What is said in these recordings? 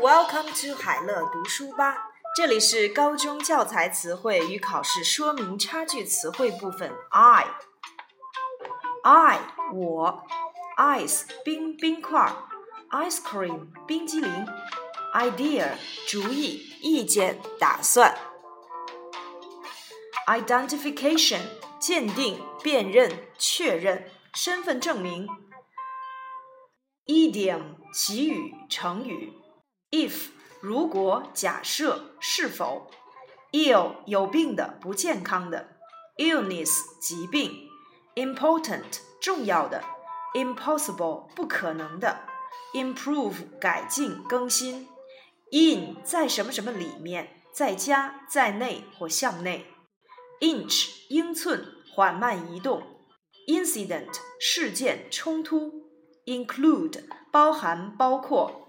Welcome to 海乐读书吧，这里是高中教材词汇与考试说明差距词汇部分。I，I 我，ice 冰冰块，ice cream 冰激凌，idea 主意意见打算，identification 鉴定辨认确认。身份证明，idiom 习语成语。If 如果假设是否，ill 有病的不健康的，illness 疾病，important 重要的，impossible 不可能的，improve 改进更新，in 在什么什么里面，在家在内或向内，inch 英寸缓慢移动，incident 事件冲突，include 包含包括。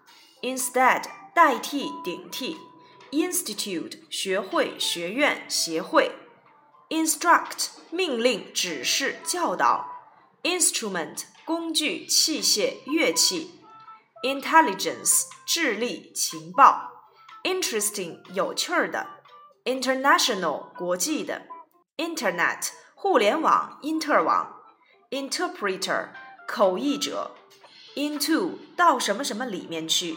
instead 代替顶替，institute 学会学院协会，instruct 命令指示教导，instrument 工具器械乐器，intelligence 智力情报，interesting 有趣儿的，international 国际的，internet 互联网因特网，interpreter 口译者，into 到什么什么里面去。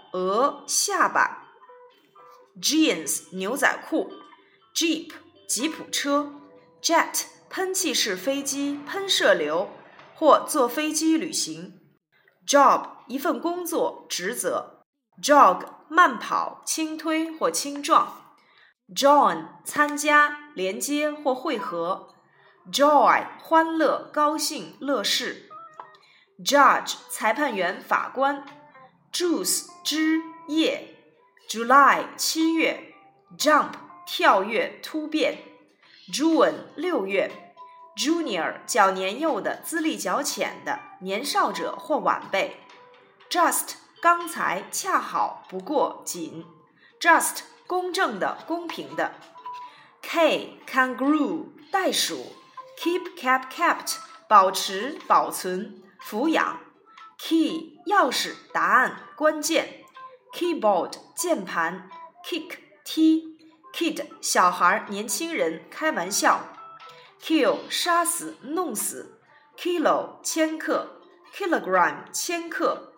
额下巴，jeans 牛仔裤，jeep 吉普车，jet 喷气式飞机喷射流。或坐飞机旅行，job 一份工作职责，jog 慢跑轻推或轻撞，join 参加连接或汇合，joy 欢乐高兴乐事，judge 裁判员法官。Juice 枝叶，July 七月，Jump 跳跃突变，June 六月，Junior 较年幼的资历较浅的年少者或晚辈，Just 刚才恰好不过仅，Just 公正的公平的，K Kangaroo 袋鼠，Keep kept kept 保持保存抚养。Key 钥匙，答案，关键。Keyboard 键盘。Kick 踢。Kid 小孩，年轻人，开玩笑。Kill 杀死，弄死。Kilo 千克。Kilogram 千克。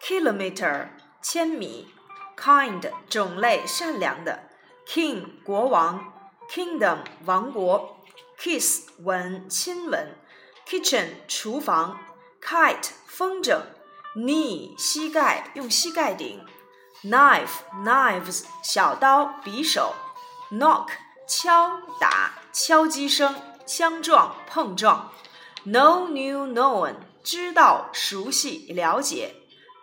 Kilometer 千米。Kind 种类，善良的。King 国王。Kingdom 王国。Kiss 吻，亲吻。Kitchen 厨房。Kite 风筝，knee 膝盖用膝盖顶，knife knives 小刀匕首，knock 敲打敲击声相撞碰撞；no new known 知道熟悉了解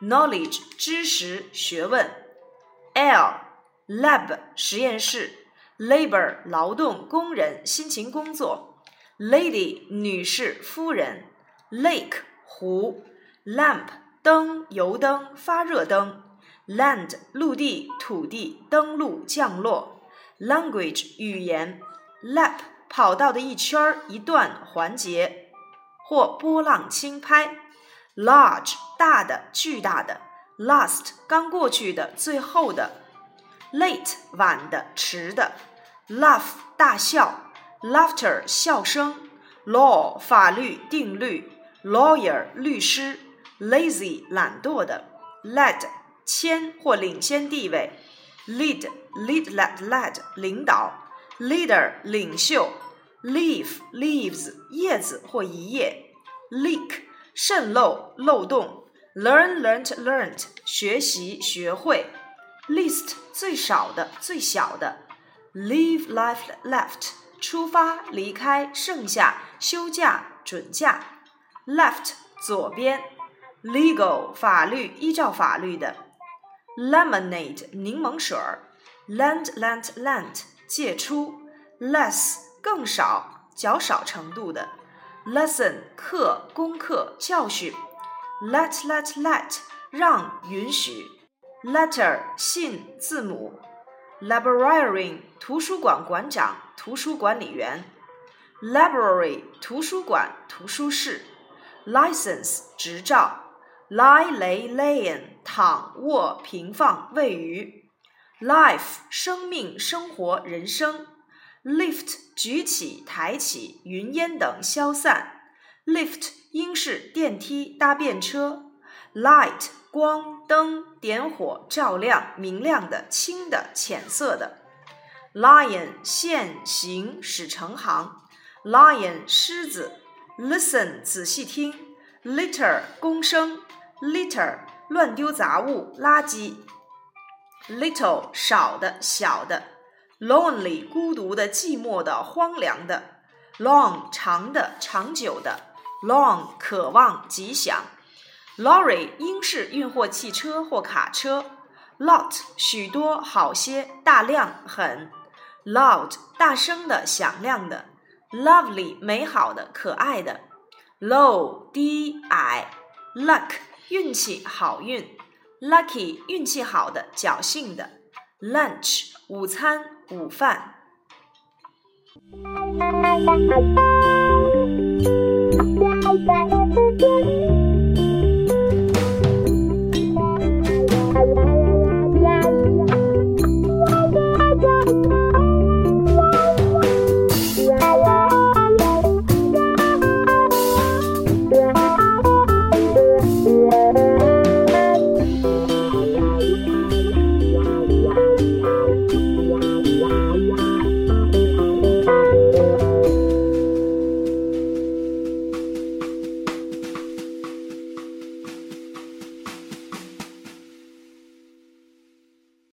，knowledge 知识学问，l lab 实验室，labor 劳动工人辛勤工作，lady 女士夫人，lake 湖，lamp 灯油灯发热灯，land 陆地土地登陆降落，language 语言，lap 跑道的一圈儿一段环节。或波浪轻拍，large 大的巨大的，last 刚过去的最后的，late 晚的迟的，laugh 大笑，laughter 笑声，law 法律定律。lawyer 律师。，lazy 懒惰的，lad 牵或领先地位；lead lead led led 领导；leader 领袖；leaf leaves 叶子或一页；leak 渗漏漏洞；learn learnt learnt 学习学会；least 最少的最小的；leave left left 出发离开剩下休假准假；left 左边；legal 法律依照法律的；lemonade 柠檬水儿；lend lent lent 借出；less 更少较少程度的；lesson 课功课教训；let let let 让允许；letter 信字母；librarian 图书馆馆长图书管理员；library 图书馆图书室；license 执照；lie lay layin 躺卧平放位于；life 生命生活人生。；lift 举起抬起云烟等消散。；lift 英式电梯搭便车。；light 光灯点火照亮明亮的清的浅色的。；lion 现行使成行。；lion 狮子。；listen 仔细听。；litter 公声。；litter 乱丢杂物垃圾。；little 少的小的。；lonely 孤独的寂寞的荒凉的。；long 长的长久的。；long 渴望吉祥。lorry 英式运货汽车或卡车，lot 许多好些大量很，loud 大声的响亮的，lovely 美好的可爱的，low 低矮，luck 运气好运，lucky 运气好的侥幸的，lunch 午餐午饭。